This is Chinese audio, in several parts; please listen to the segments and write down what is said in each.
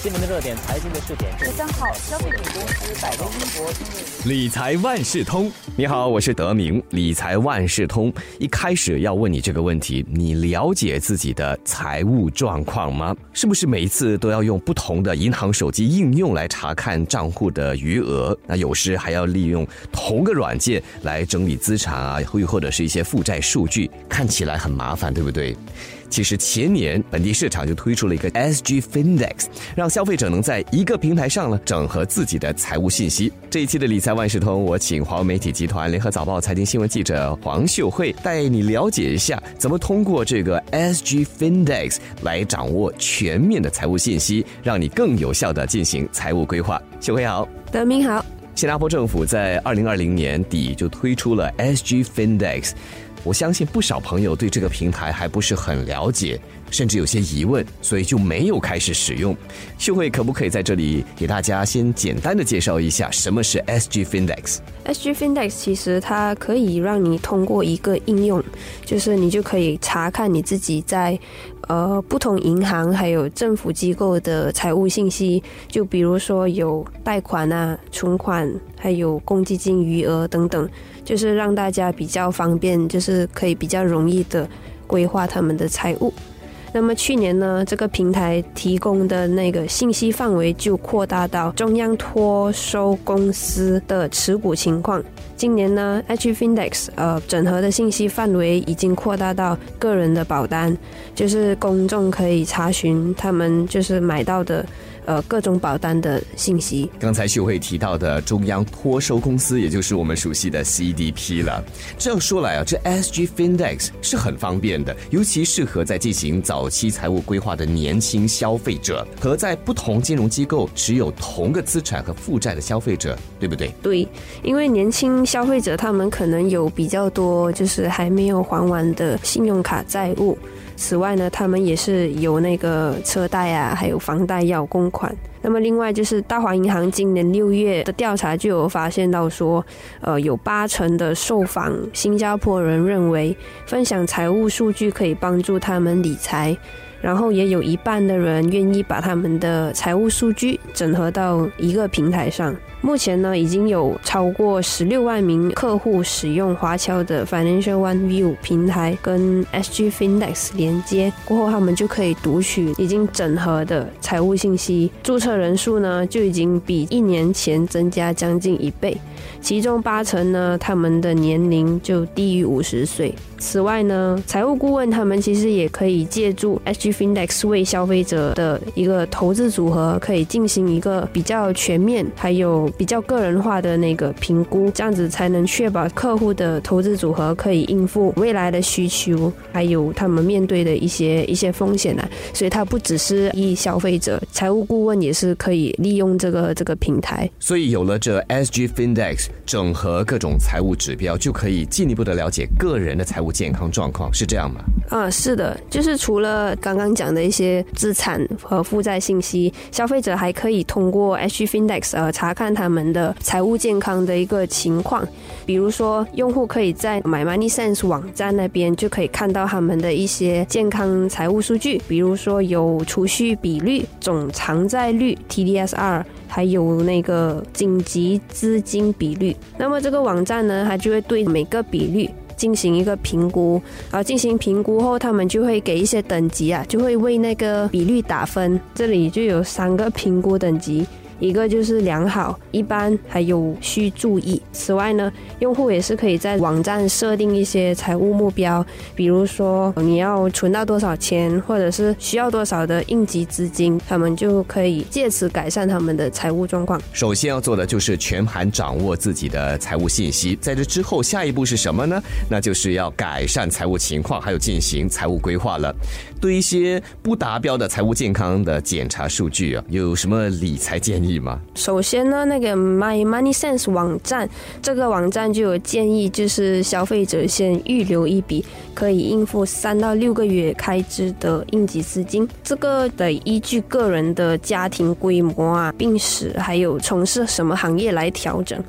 新闻的热点，财经的热点。十三号，消费品公司百威英博理财万事通，你好，我是德明。理财万事通一开始要问你这个问题：你了解自己的财务状况吗？是不是每一次都要用不同的银行手机应用来查看账户的余额？那有时还要利用同个软件来整理资产啊，或或者是一些负债数据，看起来很麻烦，对不对？其实前年本地市场就推出了一个 SG Findex，让消费者能在一个平台上呢整合自己的财务信息。这一期的理财万事通，我请华为媒体集团联合早报财经新闻记者黄秀慧带你了解一下，怎么通过这个 SG Findex 来掌握全面的财务信息，让你更有效的进行财务规划。秀慧好，德明好。新加坡政府在二零二零年底就推出了 SG Findex。我相信不少朋友对这个平台还不是很了解，甚至有些疑问，所以就没有开始使用。秀慧可不可以在这里给大家先简单的介绍一下什么是 SG Findex？SG Findex 其实它可以让你通过一个应用，就是你就可以查看你自己在呃不同银行还有政府机构的财务信息，就比如说有贷款啊、存款，还有公积金余额等等。就是让大家比较方便，就是可以比较容易的规划他们的财务。那么去年呢，这个平台提供的那个信息范围就扩大到中央托收公司的持股情况。今年呢，H Findex 呃整合的信息范围已经扩大到个人的保单，就是公众可以查询他们就是买到的。呃，各种保单的信息。刚才秀慧提到的中央托收公司，也就是我们熟悉的 CDP 了。这样说来啊，这 SG Findex 是很方便的，尤其适合在进行早期财务规划的年轻消费者和在不同金融机构持有同个资产和负债的消费者，对不对？对，因为年轻消费者他们可能有比较多，就是还没有还完的信用卡债务。此外呢，他们也是有那个车贷啊，还有房贷要供款。那么另外就是大华银行今年六月的调查就有发现到说，呃，有八成的受访新加坡人认为分享财务数据可以帮助他们理财。然后也有一半的人愿意把他们的财务数据整合到一个平台上。目前呢，已经有超过十六万名客户使用华侨的 Financial One View 平台跟 SG Findex 连接过后，他们就可以读取已经整合的财务信息。注册人数呢，就已经比一年前增加将近一倍。其中八成呢，他们的年龄就低于五十岁。此外呢，财务顾问他们其实也可以借助 SG Findex 为消费者的一个投资组合，可以进行一个比较全面还有比较个人化的那个评估，这样子才能确保客户的投资组合可以应付未来的需求，还有他们面对的一些一些风险啊。所以它不只是以消费者，财务顾问也是可以利用这个这个平台。所以有了这 SG Findex。整合各种财务指标，就可以进一步的了解个人的财务健康状况，是这样吗？啊，是的，就是除了刚刚讲的一些资产和负债信息，消费者还可以通过 SG FinDex 呃查看他们的财务健康的一个情况。比如说，用户可以在 My Money Sense 网站那边就可以看到他们的一些健康财务数据，比如说有储蓄比率、总偿债率 TDSR。还有那个紧急资金比率，那么这个网站呢，它就会对每个比率进行一个评估，然后进行评估后，他们就会给一些等级啊，就会为那个比率打分。这里就有三个评估等级。一个就是良好、一般，还有需注意。此外呢，用户也是可以在网站设定一些财务目标，比如说你要存到多少钱，或者是需要多少的应急资金，他们就可以借此改善他们的财务状况。首先要做的就是全盘掌握自己的财务信息，在这之后，下一步是什么呢？那就是要改善财务情况，还有进行财务规划了。对一些不达标的财务健康的检查数据啊，有什么理财建议首先呢，那个 My Money Sense 网站，这个网站就有建议，就是消费者先预留一笔可以应付三到六个月开支的应急资金。这个得依据个人的家庭规模啊、病史，还有从事什么行业来调整。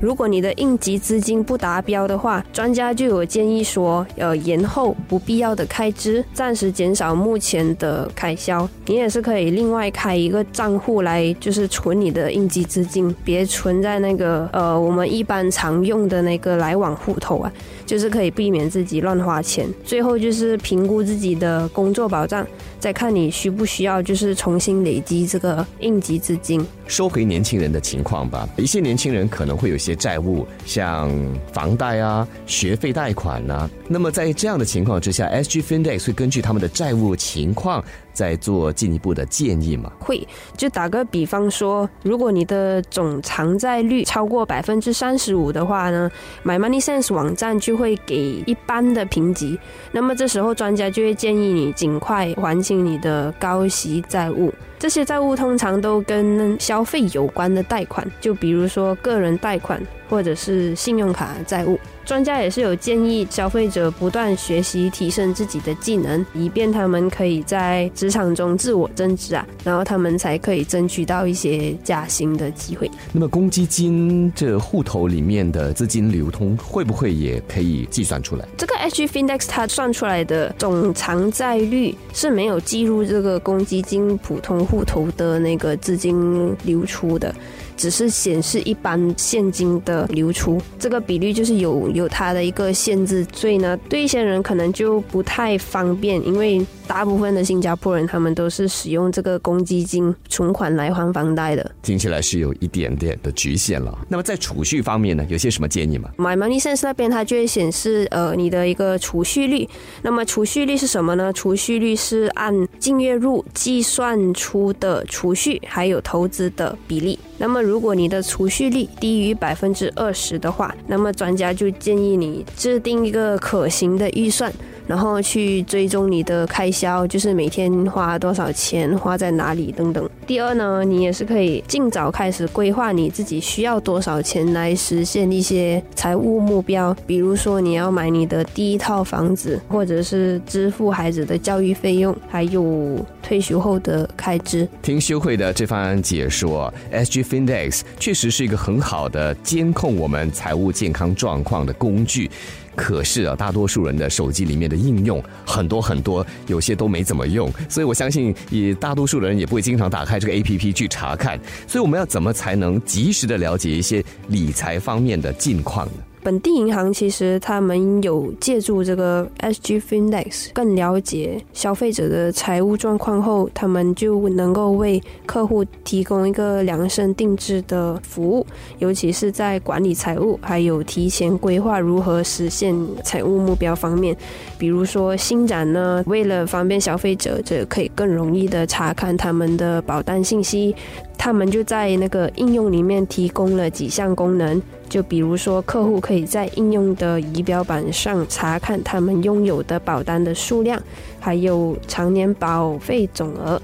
如果你的应急资金不达标的话，专家就有建议说，呃，延后不必要的开支，暂时减少目前的开销。你也是可以另外开一个账户来，就是存你的应急资金，别存在那个呃我们一般常用的那个来往户头啊，就是可以避免自己乱花钱。最后就是评估自己的工作保障，再看你需不需要就是重新累积这个应急资金。说回年轻人的情况吧，一些年轻人可能会有些债务，像房贷啊、学费贷款呐。那么在这样的情况之下，SG Findex 会根据他们的债务情况，再做进一步的建议吗？会，就打个比方说，如果你的总偿债率超过百分之三十五的话呢，My Money Sense 网站就会给一般的评级。那么这时候专家就会建议你尽快还清你的高息债务。这些债务通常都跟消费有关的贷款，就比如说个人贷款或者是信用卡债务。专家也是有建议消费者不断学习提升自己的技能，以便他们可以在职场中自我增值啊，然后他们才可以争取到一些加薪的机会。那么公积金这户头里面的资金流通会不会也可以计算出来？这个 H Findex 它算出来的总偿债率是没有计入这个公积金普通户头的那个资金流出的。只是显示一般现金的流出，这个比率就是有有它的一个限制，所以呢，对一些人可能就不太方便，因为大部分的新加坡人他们都是使用这个公积金存款来还房贷的，听起来是有一点点的局限了。那么在储蓄方面呢，有些什么建议吗？My Money Sense 那边它就会显示呃你的一个储蓄率，那么储蓄率是什么呢？储蓄率是按净月入计算出的储蓄还有投资的比例。那么，如果你的储蓄率低于百分之二十的话，那么专家就建议你制定一个可行的预算。然后去追踪你的开销，就是每天花多少钱，花在哪里等等。第二呢，你也是可以尽早开始规划你自己需要多少钱来实现一些财务目标，比如说你要买你的第一套房子，或者是支付孩子的教育费用，还有退休后的开支。听修慧的这番解说，SG Findex 确实是一个很好的监控我们财务健康状况的工具。可是啊，大多数人的手机里面的应用很多很多，有些都没怎么用，所以我相信，也大多数的人也不会经常打开这个 A P P 去查看。所以我们要怎么才能及时的了解一些理财方面的近况呢？本地银行其实他们有借助这个 SG Findex 更了解消费者的财务状况后，他们就能够为客户提供一个量身定制的服务，尤其是在管理财务还有提前规划如何实现财务目标方面。比如说新展呢，为了方便消费者，这可以更容易的查看他们的保单信息，他们就在那个应用里面提供了几项功能。就比如说，客户可以在应用的仪表板上查看他们拥有的保单的数量，还有常年保费总额。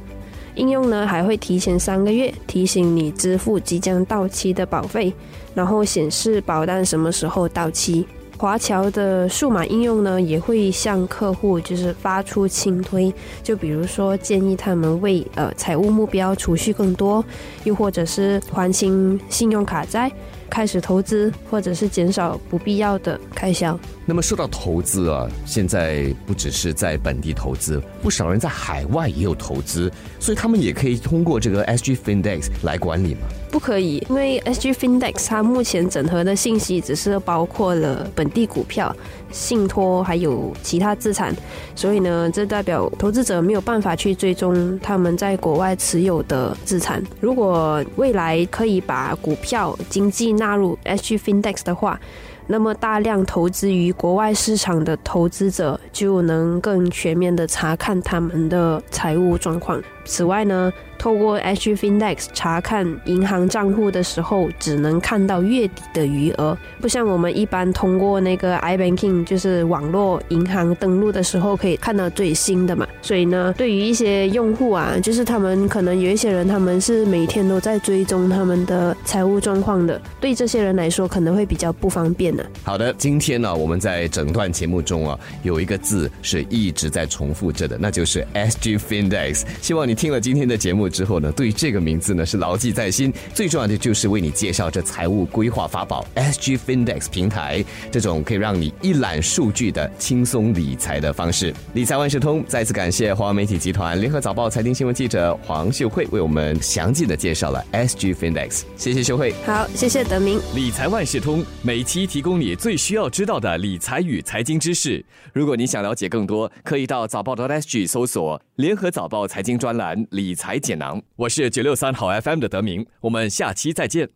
应用呢还会提前三个月提醒你支付即将到期的保费，然后显示保单什么时候到期。华侨的数码应用呢也会向客户就是发出轻推，就比如说建议他们为呃财务目标储蓄更多，又或者是还清信用卡债。开始投资，或者是减少不必要的开销。那么说到投资啊，现在不只是在本地投资，不少人在海外也有投资，所以他们也可以通过这个 SG Findex 来管理嘛？不可以，因为 SG Findex 它目前整合的信息只是包括了本地股票。信托还有其他资产，所以呢，这代表投资者没有办法去追踪他们在国外持有的资产。如果未来可以把股票经济纳入 SG Findex 的话，那么大量投资于国外市场的投资者就能更全面的查看他们的财务状况。此外呢，透过 H Findex 查看银行账户的时候，只能看到月底的余额，不像我们一般通过那个 iBanking，就是网络银行登录的时候可以看到最新的嘛。所以呢，对于一些用户啊，就是他们可能有一些人，他们是每天都在追踪他们的财务状况的，对这些人来说可能会比较不方便。的。好的，今天呢，我们在整段节目中啊，有一个字是一直在重复着的，那就是 SG Findex。希望你听了今天的节目之后呢，对这个名字呢是牢记在心。最重要的就是为你介绍这财务规划法宝 SG Findex 平台，这种可以让你一览数据的轻松理财的方式。理财万事通再次感谢华为媒体集团联合早报财经新闻记者黄秀慧为我们详细的介绍了 SG Findex。谢谢秀慧。好，谢谢德明。理财万事通每期提供你最需要知道的理财与财经知识。如果你想了解更多，可以到早报的 SG 搜索联合早报财经专栏理财解囊。我是九六三好 FM 的德明，我们下期再见。